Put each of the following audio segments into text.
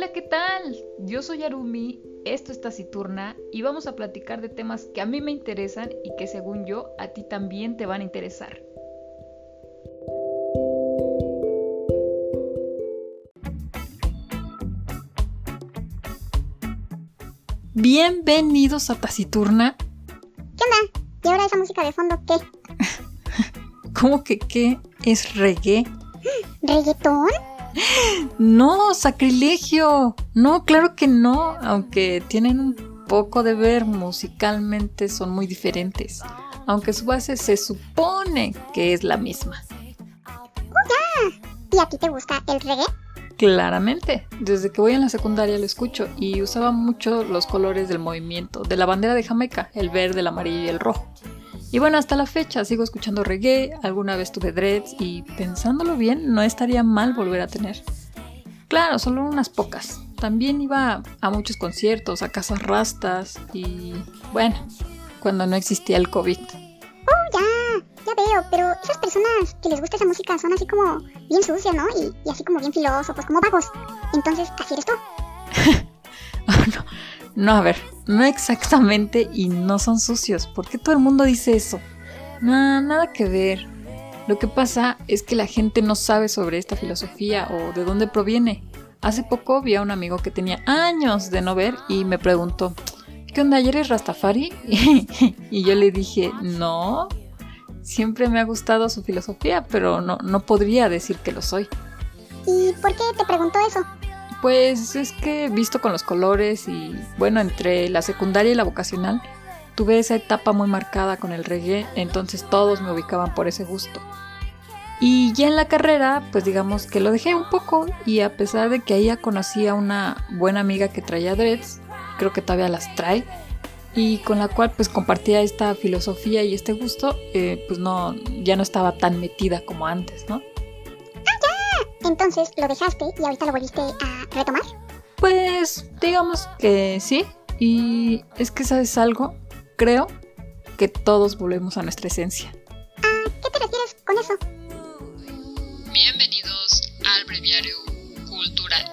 Hola, ¿qué tal? Yo soy Arumi, esto es Taciturna y vamos a platicar de temas que a mí me interesan y que según yo a ti también te van a interesar. Bienvenidos a Taciturna. ¿Qué onda? ¿Y ahora esa música de fondo qué? ¿Cómo que qué? ¿Es reggae? ¿Reggaetón? No, sacrilegio. No, claro que no, aunque tienen un poco de ver musicalmente, son muy diferentes. Aunque su base se supone que es la misma. ¡Oh! ¿Y a ti te gusta el reggae? Claramente, desde que voy en la secundaria lo escucho y usaba mucho los colores del movimiento, de la bandera de Jamaica, el verde, el amarillo y el rojo. Y bueno, hasta la fecha sigo escuchando reggae, alguna vez tuve dreads y pensándolo bien, no estaría mal volver a tener. Claro, solo unas pocas. También iba a muchos conciertos, a casas rastas y bueno, cuando no existía el COVID. Oh, ya, ya veo, pero esas personas que les gusta esa música son así como bien sucias, ¿no? Y, así como bien filósofos, como vagos. Entonces, ¿así eres tú? oh, no. No, a ver, no exactamente y no son sucios. ¿Por qué todo el mundo dice eso? Nada que ver. Lo que pasa es que la gente no sabe sobre esta filosofía o de dónde proviene. Hace poco vi a un amigo que tenía años de no ver y me preguntó, ¿qué onda? ¿Eres Rastafari? y yo le dije, no, siempre me ha gustado su filosofía, pero no, no podría decir que lo soy. ¿Y por qué te preguntó eso? Pues es que visto con los colores y bueno, entre la secundaria y la vocacional, tuve esa etapa muy marcada con el reggae, entonces todos me ubicaban por ese gusto. Y ya en la carrera, pues digamos que lo dejé un poco y a pesar de que ahí ya conocí a una buena amiga que traía dreads, creo que todavía las trae, y con la cual pues compartía esta filosofía y este gusto, eh, pues no, ya no estaba tan metida como antes, ¿no? Entonces lo dejaste y ahorita lo volviste a retomar. Pues digamos que sí. Y es que, ¿sabes algo? Creo que todos volvemos a nuestra esencia. ¿A qué te refieres con eso? Bienvenidos al breviario cultural.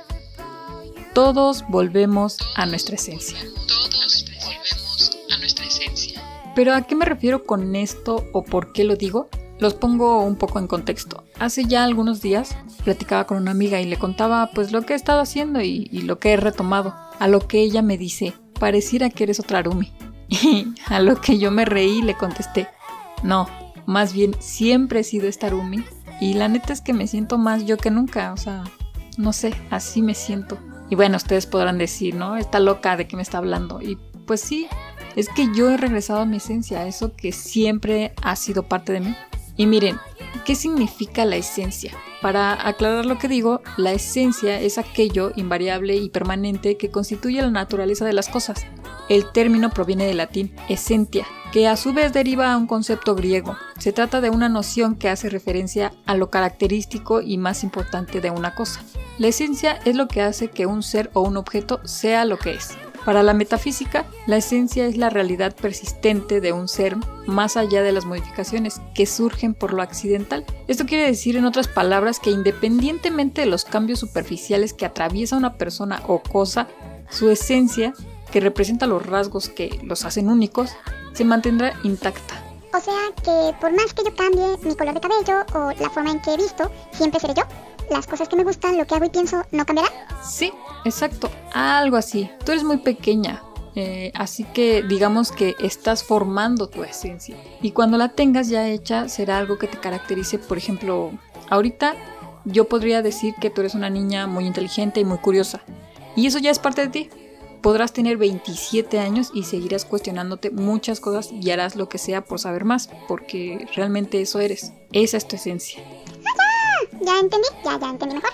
Todos volvemos a nuestra esencia. Todos volvemos a nuestra esencia. Pero ¿a qué me refiero con esto o por qué lo digo? Los pongo un poco en contexto. Hace ya algunos días platicaba con una amiga y le contaba pues lo que he estado haciendo y, lo que he retomado. A lo que ella me dice, pareciera que eres otra Arumi. Y a lo que yo me reí le contesté, no, más bien siempre he sido esta Arumi. Y la neta es que me siento más yo que nunca, o sea, no sé, así me siento. Y bueno, ustedes podrán decir, ¿no? Está loca de qué me está hablando. Y pues sí, es que yo he regresado a mi esencia, a eso que siempre ha sido parte de mí. Y miren, ¿qué significa la esencia? Para aclarar lo que digo, la esencia es aquello invariable y permanente que constituye la naturaleza de las cosas. El término proviene del latín essentia, que a su vez deriva a un concepto griego. Se trata de una noción que hace referencia a lo característico y más importante de una cosa. La esencia es lo que hace que un ser o un objeto sea lo que es. Para la metafísica, la esencia es la realidad persistente de un ser más allá de las modificaciones que surgen por lo accidental. Esto quiere decir, en otras palabras, que independientemente de los cambios superficiales que atraviesa una persona o cosa, su esencia, que representa los rasgos que los hacen únicos, se mantendrá intacta. O sea que por más que yo cambie mi color de cabello o la forma en que he visto, siempre seré yo las cosas que me gustan, lo que hago y pienso, ¿no cambiará? Sí, exacto, algo así. Tú eres muy pequeña, eh, así que digamos que estás formando tu esencia. Y cuando la tengas ya hecha, será algo que te caracterice. Por ejemplo, ahorita yo podría decir que tú eres una niña muy inteligente y muy curiosa. Y eso ya es parte de ti. Podrás tener 27 años y seguirás cuestionándote muchas cosas y harás lo que sea por saber más, porque realmente eso eres. Esa es tu esencia ya entendí, ya, entendí mejor.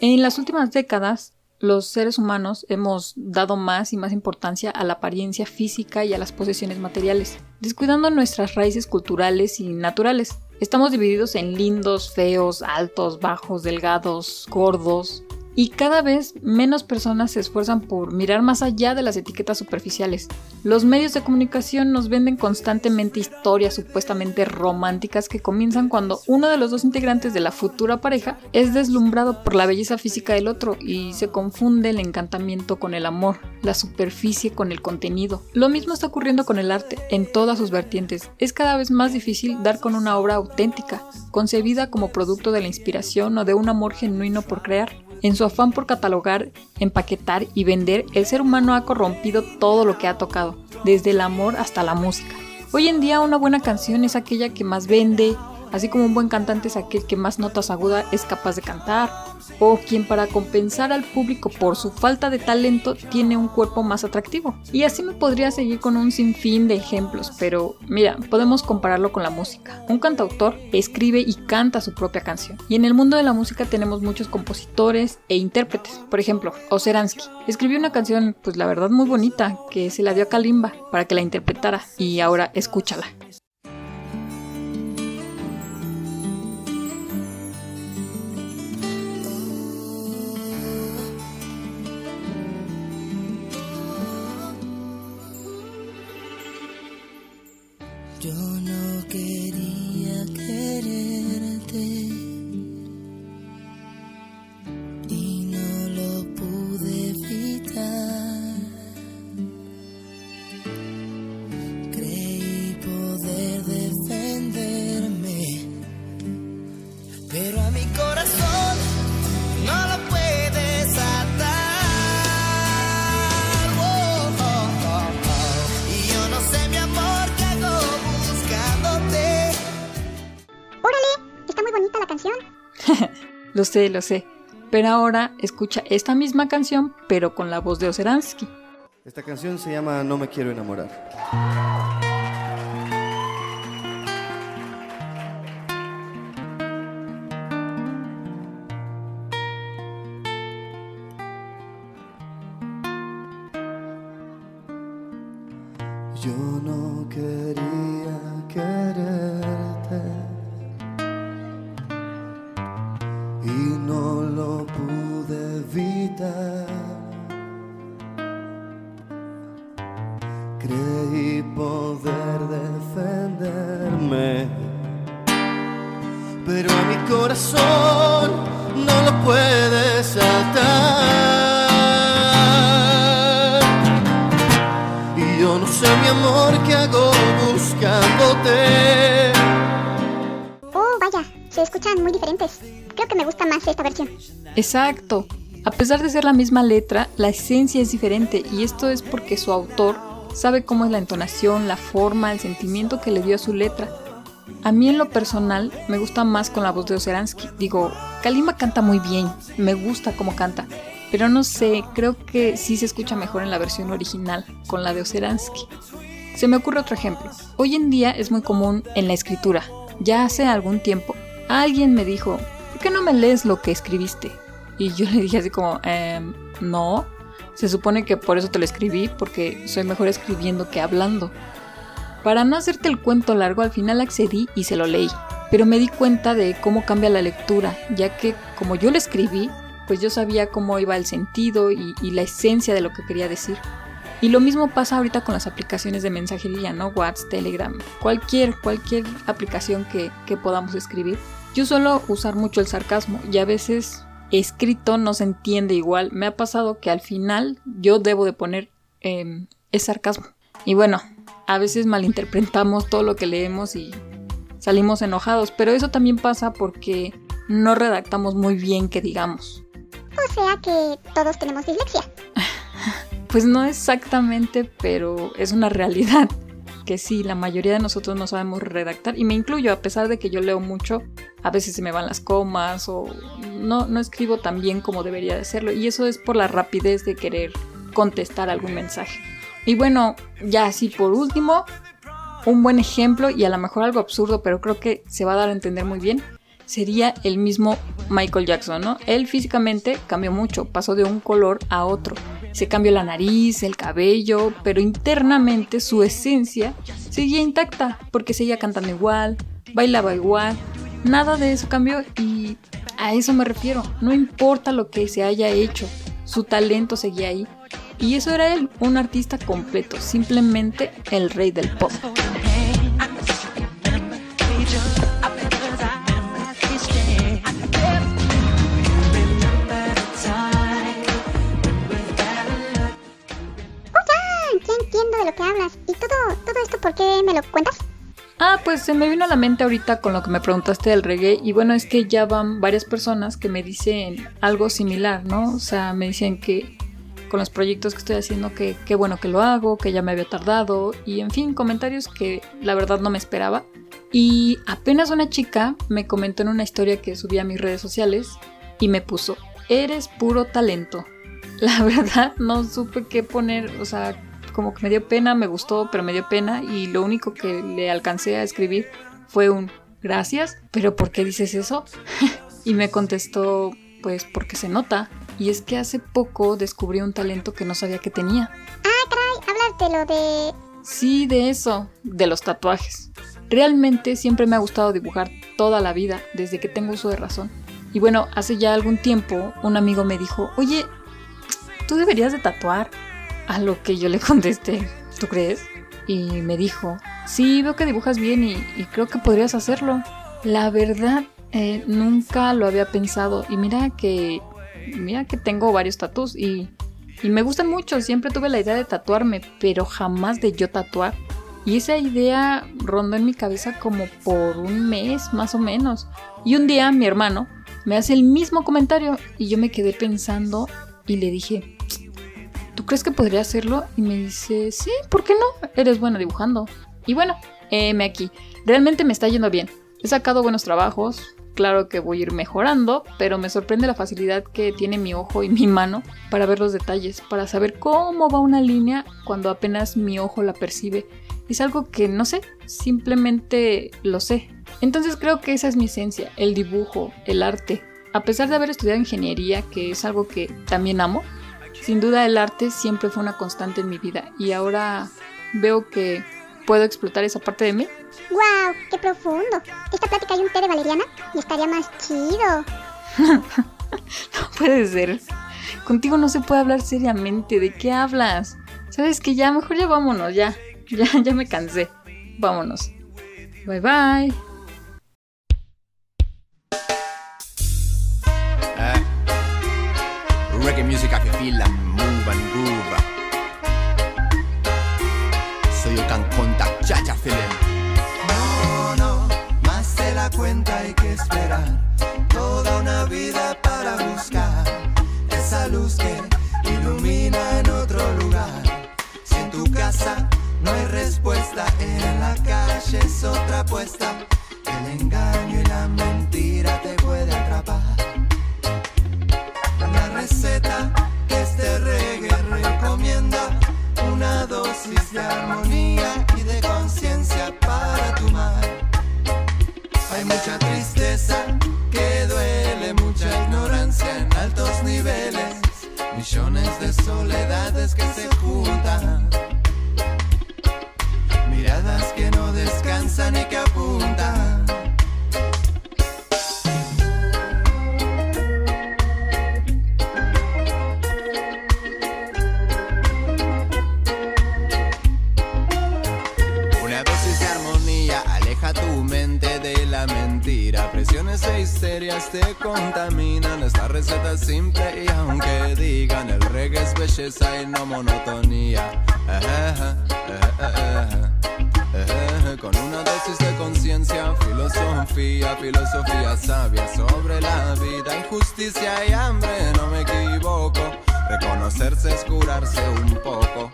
En las últimas décadas, los seres humanos hemos dado más y más importancia a la apariencia física y a las posesiones materiales, descuidando nuestras raíces culturales y naturales. Estamos divididos en lindos, feos, altos, bajos, delgados, gordos. Y cada vez menos personas se esfuerzan por mirar más allá de las etiquetas superficiales. Los medios de comunicación nos venden constantemente historias supuestamente románticas que comienzan cuando uno de los dos integrantes de la futura pareja es deslumbrado por la belleza física del otro y se confunde el encantamiento con el amor, la superficie con el contenido. Lo mismo está ocurriendo con el arte, en todas sus vertientes. Es cada vez más difícil dar con una obra auténtica, concebida como producto de la inspiración o de un amor genuino por crear. En su afán por catalogar, empaquetar y vender, el ser humano ha corrompido todo lo que ha tocado, desde el amor hasta la música. Hoy en día una buena canción es aquella que más vende, así como un buen cantante es aquel que más notas agudas es capaz de cantar, o quien para compensar al público por su falta de talento tiene un cuerpo más atractivo. Y así me podría seguir con un sinfín de ejemplos, pero mira, podemos compararlo con la música. Un cantautor escribe y canta su propia canción. Y en el mundo de la música tenemos muchos compositores e intérpretes. Por ejemplo, Oseransky escribió una canción, pues la verdad muy bonita, que se la dio a Kalimba para que la interpretara. Y ahora escúchala. no quería que lo sé, lo sé. Pero ahora escucha esta misma canción, pero con la voz de Oseransky. Esta canción se llama No me quiero enamorar. Y se escuchan muy diferentes. Creo que me gusta más esta versión. Exacto. A pesar de ser la misma letra, la esencia es diferente y esto es porque su autor sabe cómo es la entonación, la forma, el sentimiento que le dio a su letra. A mí en lo personal me gusta más con la voz de Oseransky. Digo, Kalima canta muy bien, me gusta cómo canta, pero no sé, creo que sí se escucha mejor en la versión original, con la de Oseransky. Se me ocurre otro ejemplo. Hoy en día es muy común en la escritura. Ya hace algún tiempo, alguien me dijo, ¿por qué no me lees lo que escribiste? Y yo le dije así como, ehm, no, se supone que por eso te lo escribí, porque soy mejor escribiendo que hablando. Para no hacerte el cuento largo, al final accedí y se lo leí. Pero me di cuenta de cómo cambia la lectura, ya que como yo lo escribí, pues yo sabía cómo iba el sentido y la esencia de lo que quería decir. Y lo mismo pasa ahorita con las aplicaciones de mensajería, ¿no? WhatsApp, Telegram, cualquier, cualquier aplicación que, que podamos escribir. Yo suelo usar mucho el sarcasmo y a veces escrito no se entiende igual. Me ha pasado que al final yo debo de poner eh, es sarcasmo. Y bueno, a veces malinterpretamos todo lo que leemos y salimos enojados, pero eso también pasa porque no redactamos muy bien que digamos. O sea que todos tenemos dislexia. Pues no exactamente, pero es una realidad que sí, la mayoría de nosotros no sabemos redactar y me incluyo, a pesar de que yo leo mucho, a veces se me van las comas o no, no escribo tan bien como debería de hacerlo y eso es por la rapidez de querer contestar algún mensaje. Y bueno, ya así por último, un buen ejemplo y a lo mejor algo absurdo, pero creo que se va a dar a entender muy bien, sería el mismo Michael Jackson, ¿no? Él físicamente cambió mucho, pasó de un color a otro. Se cambió la nariz, el cabello, pero internamente su esencia seguía intacta, porque seguía cantando igual, bailaba igual, nada de eso cambió y A eso me refiero, no importa lo que se haya hecho, su talento seguía ahí. Y eso era él, un artista completo, simplemente el rey del pop. Lo cuentas? Ah, pues se me vino a la mente ahorita con lo que me preguntaste del reggae y bueno, es que ya van varias personas que me dicen algo similar, ¿no? O sea, me dicen que con los proyectos que estoy haciendo que qué bueno que lo hago, que ya me había tardado y en fin, comentarios que la verdad no me esperaba. Y apenas una chica me comentó en una historia que subí a mis redes sociales y me puso, eres puro talento. La verdad no supe qué poner, o sea, como que me dio pena, me gustó, pero me dio pena y lo único que le alcancé a escribir fue un gracias, pero ¿por qué dices eso? y me contestó, pues porque se nota. Y es que hace poco descubrí un talento que no sabía que tenía. Ah, caray, hablas de lo de... Sí, de eso, de los tatuajes. Realmente siempre me ha gustado dibujar toda la vida, desde que tengo uso de razón. Y bueno, hace ya algún tiempo un amigo me dijo, oye, tú deberías de tatuar. A lo que yo le contesté, ¿tú crees? Y me dijo, sí, veo que dibujas bien y, creo que podrías hacerlo. La verdad, eh, nunca lo había pensado. Y mira que, mira que tengo varios tatuos y, y me gustan mucho. Siempre tuve la idea de tatuarme, pero jamás de yo tatuar. Y esa idea rondó en mi cabeza como por un mes más o menos. Y un día mi hermano me hace el mismo comentario y yo me quedé pensando y le dije, ¿tú crees que podría hacerlo? Y me dice, sí, ¿por qué no? Eres buena dibujando. Y bueno, me aquí. Realmente me está yendo bien. He sacado buenos trabajos. Claro que voy a ir mejorando, pero me sorprende la facilidad que tiene mi ojo y mi mano para ver los detalles, para saber cómo va una línea cuando apenas mi ojo la percibe. Es algo que no sé, simplemente lo sé. Entonces creo que esa es mi esencia, el dibujo, el arte. A pesar de haber estudiado ingeniería, que es algo que también amo, sin duda el arte siempre fue una constante en mi vida y ahora veo que puedo explotar esa parte de mí. ¡Wow! ¡Qué profundo! Esta plática hay un té de valeriana y estaría más chido. no puede ser. Contigo no se puede hablar seriamente. ¿De qué hablas? ¿Sabes que ya? Mejor ya vámonos, ya. Ya, ya me cansé. Vámonos. Bye bye. Reggae music I can feel and move and groove. So you. No, no, más de la cuenta hay que esperar. Toda una vida para buscar esa luz que ilumina en otro lugar. Si en tu casa no hay respuesta, en la calle es otra apuesta. Simple y aunque digan el reggae es belleza y no monotonía. Con una dosis de conciencia, filosofía, filosofía sabia sobre la vida, injusticia y hambre, no me equivoco. Reconocerse es curarse un poco.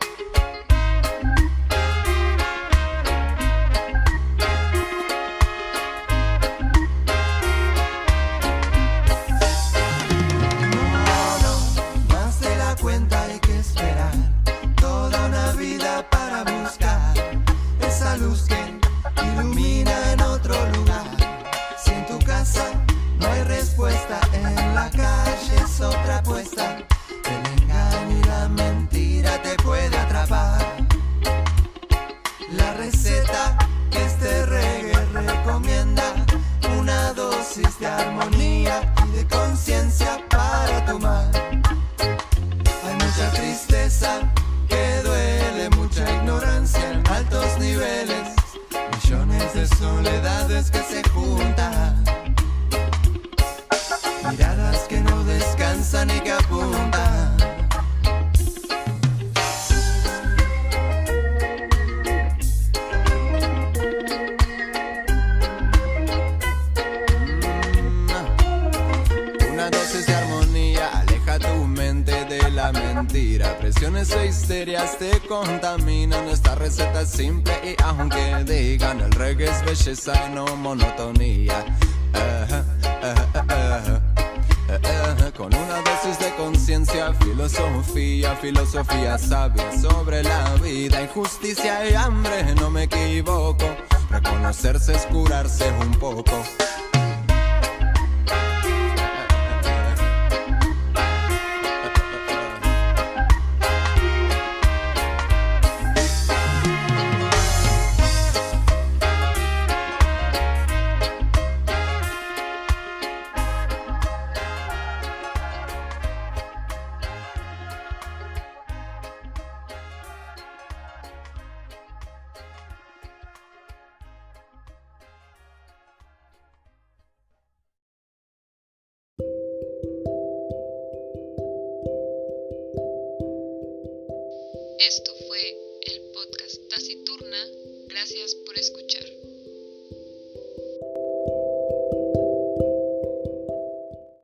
Simple y aunque digan el reggae es belleza y no monotonía. Con una dosis de conciencia, filosofía, filosofía sabia sobre la vida, injusticia y hambre, no me equivoco. Reconocerse es curarse un poco. Esto